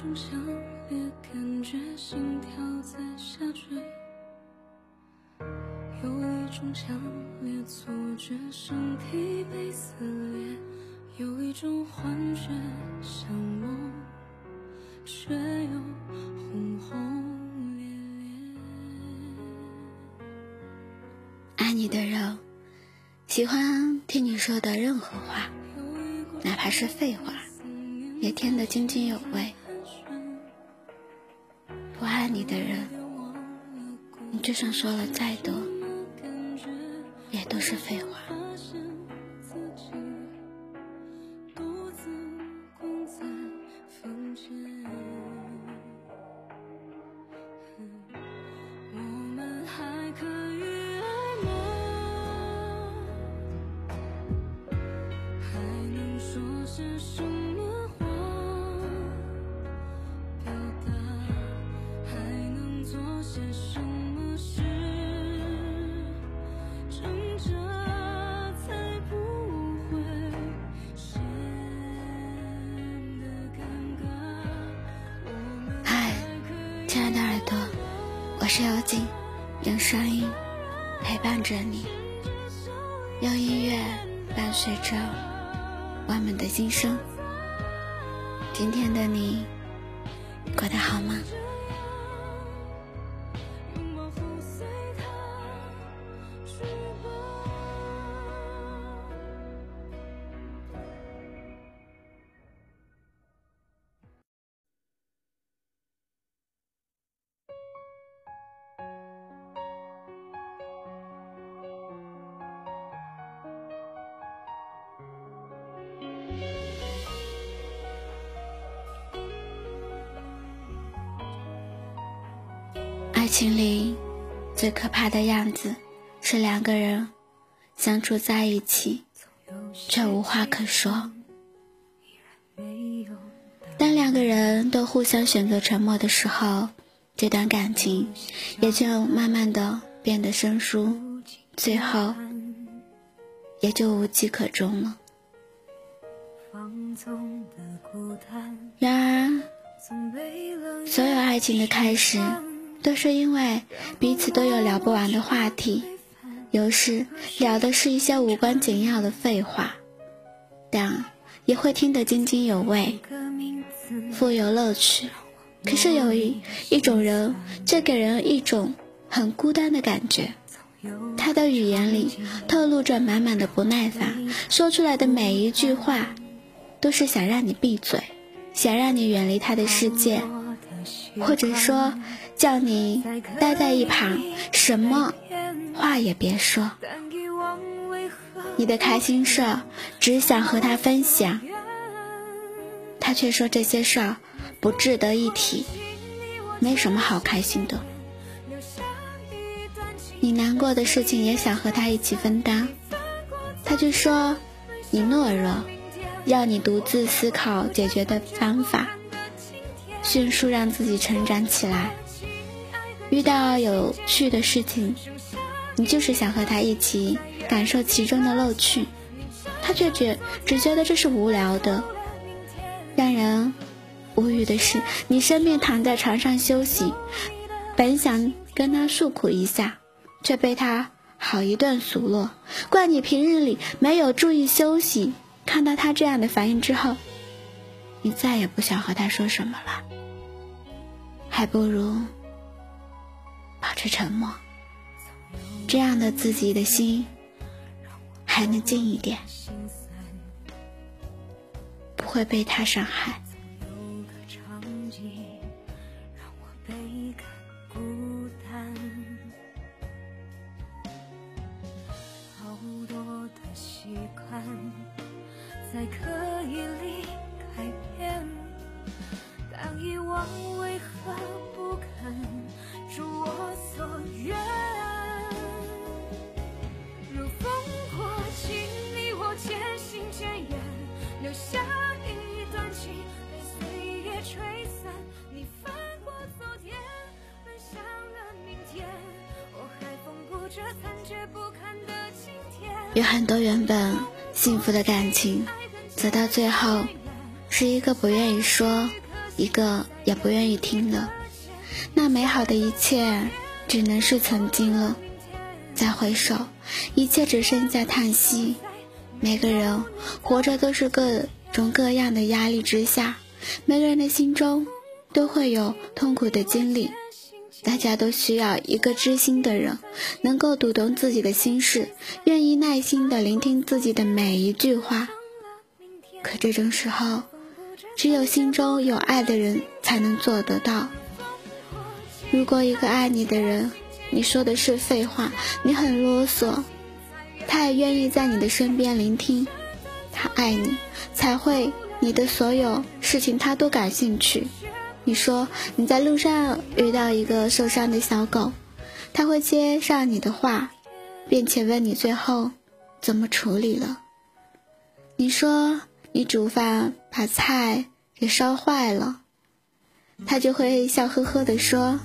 种强烈感觉，心跳在下坠；有一种强烈错觉，身体被撕裂；有一种幻觉，像梦，却又轰轰烈烈。爱你的人，喜欢听你说的任何话，哪怕是废话。也听得津津有味。爱你的人，你就算说了再多，也都是废话。亲爱的耳朵，我是妖精，用声音陪伴着你，用音乐伴随着我们的心声。今天的你过得好吗？爱情里最可怕的样子，是两个人相处在一起，却无话可说。当两个人都互相选择沉默的时候，这段感情也就慢慢的变得生疏，最后也就无迹可终了。然而，所有爱情的开始。都是因为彼此都有聊不完的话题，有时聊的是一些无关紧要的废话，但也会听得津津有味，富有乐趣。可是有一一种人，却给人一种很孤单的感觉。他的语言里透露着满满的不耐烦，说出来的每一句话，都是想让你闭嘴，想让你远离他的世界，或者说。叫你待在一旁，什么话也别说。你的开心事只想和他分享，他却说这些事儿不值得一提，没什么好开心的。你难过的事情也想和他一起分担，他却说你懦弱，要你独自思考解决的方法，迅速让自己成长起来。遇到有趣的事情，你就是想和他一起感受其中的乐趣，他却觉只觉得这是无聊的。让人无语的是，你生病躺在床上休息，本想跟他诉苦一下，却被他好一顿数落，怪你平日里没有注意休息。看到他这样的反应之后，你再也不想和他说什么了，还不如。是沉默，这样的自己的心还能静一点，不会被他伤害。有很多原本幸福的感情，走到最后，是一个不愿意说，一个也不愿意听的。那美好的一切，只能是曾经了。再回首，一切只剩下叹息。每个人活着都是各种各样的压力之下，每个人的心中都会有痛苦的经历。大家都需要一个知心的人，能够读懂自己的心事，愿意耐心的聆听自己的每一句话。可这种时候，只有心中有爱的人才能做得到。如果一个爱你的人，你说的是废话，你很啰嗦，他也愿意在你的身边聆听。他爱你，才会你的所有事情他都感兴趣。你说你在路上遇到一个受伤的小狗，他会接上你的话，并且问你最后怎么处理了。你说你煮饭把菜给烧坏了，他就会笑呵呵的说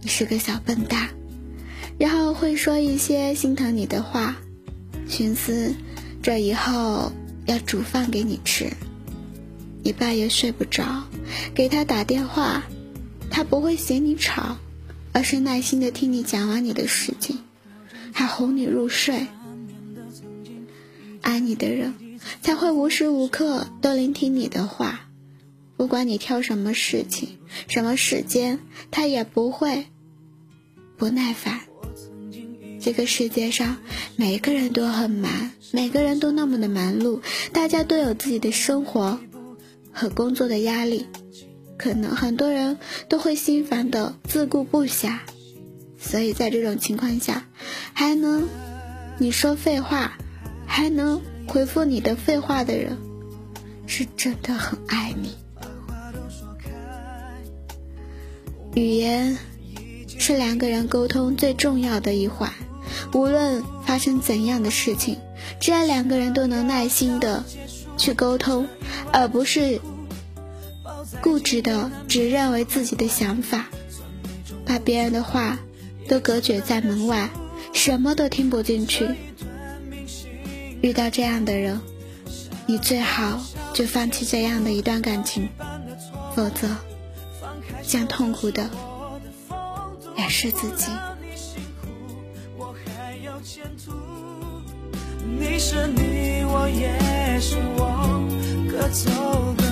你是个小笨蛋，然后会说一些心疼你的话，寻思这以后要煮饭给你吃。你半夜睡不着，给他打电话，他不会嫌你吵，而是耐心的听你讲完你的事情，还哄你入睡。爱你的人才会无时无刻都聆听你的话，不管你挑什么事情、什么时间，他也不会不耐烦。这个世界上每个人都很忙，每个人都那么的忙碌，大家都有自己的生活。和工作的压力，可能很多人都会心烦的自顾不暇，所以在这种情况下，还能你说废话，还能回复你的废话的人，是真的很爱你。语言是两个人沟通最重要的一环，无论发生怎样的事情，只要两个人都能耐心的。去沟通，而不是固执的只认为自己的想法，把别人的话都隔绝在门外，什么都听不进去。遇到这样的人，你最好就放弃这样的一段感情，否则，将痛苦的也是自己。你是你，我也是我，各走各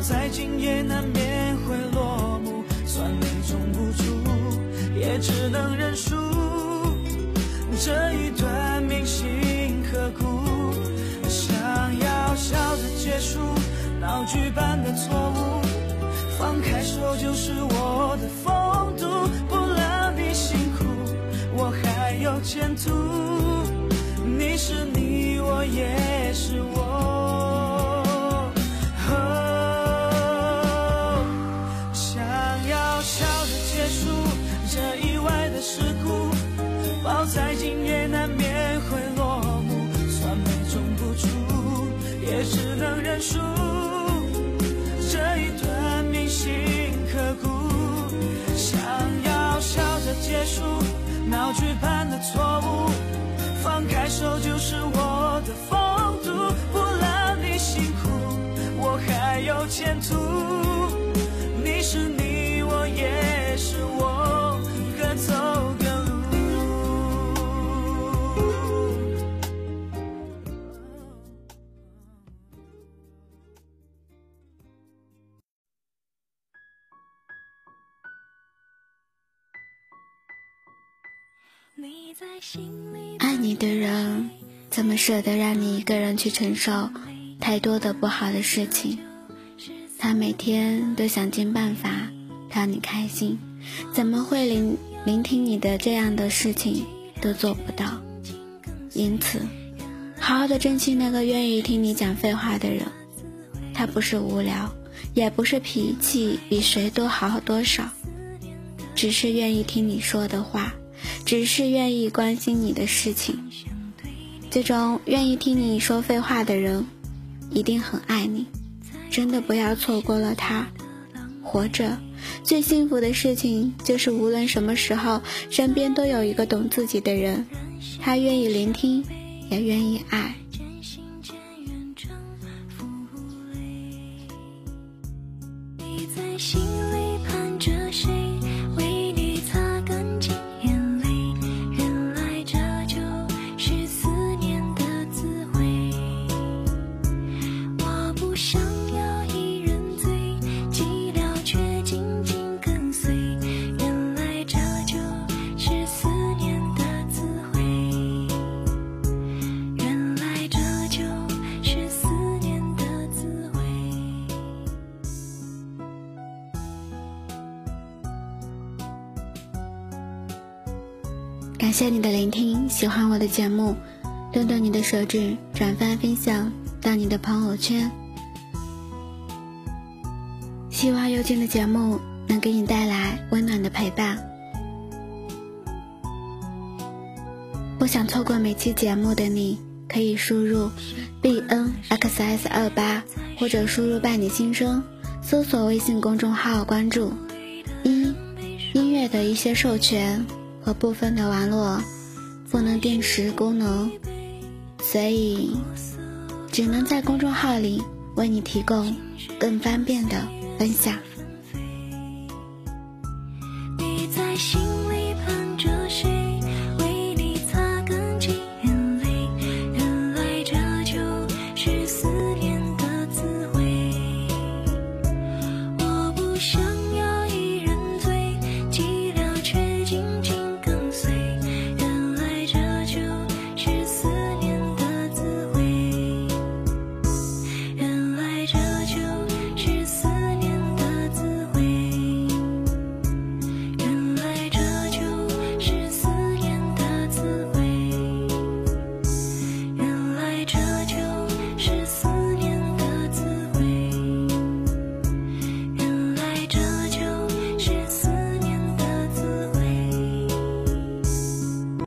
再近也难免会落幕，酸梅种不出，也只能认输。这一段铭心刻骨，想要笑着结束闹剧般的错误，放开手就是我的风度，不让你辛苦，我还有前途。你是你，我也只能认输，这一段铭心刻骨，想要笑着结束，闹剧般的错误，放开手就。爱你的人怎么舍得让你一个人去承受太多的不好的事情？他每天都想尽办法让你开心，怎么会聆聆听你的这样的事情都做不到？因此，好好的珍惜那个愿意听你讲废话的人。他不是无聊，也不是脾气比谁都好多少，只是愿意听你说的话。只是愿意关心你的事情，最终愿意听你说废话的人，一定很爱你。真的不要错过了他。活着最幸福的事情，就是无论什么时候，身边都有一个懂自己的人，他愿意聆听，也愿意爱。感谢你的聆听，喜欢我的节目，动动你的手指，转发分享到你的朋友圈。希望幽静的节目能给你带来温暖的陪伴。不想错过每期节目的你，可以输入 b n x s 二八，或者输入伴你心声，搜索微信公众号关注。一音乐的一些授权。和部分的网络不能定时功能，所以只能在公众号里为你提供更方便的分享。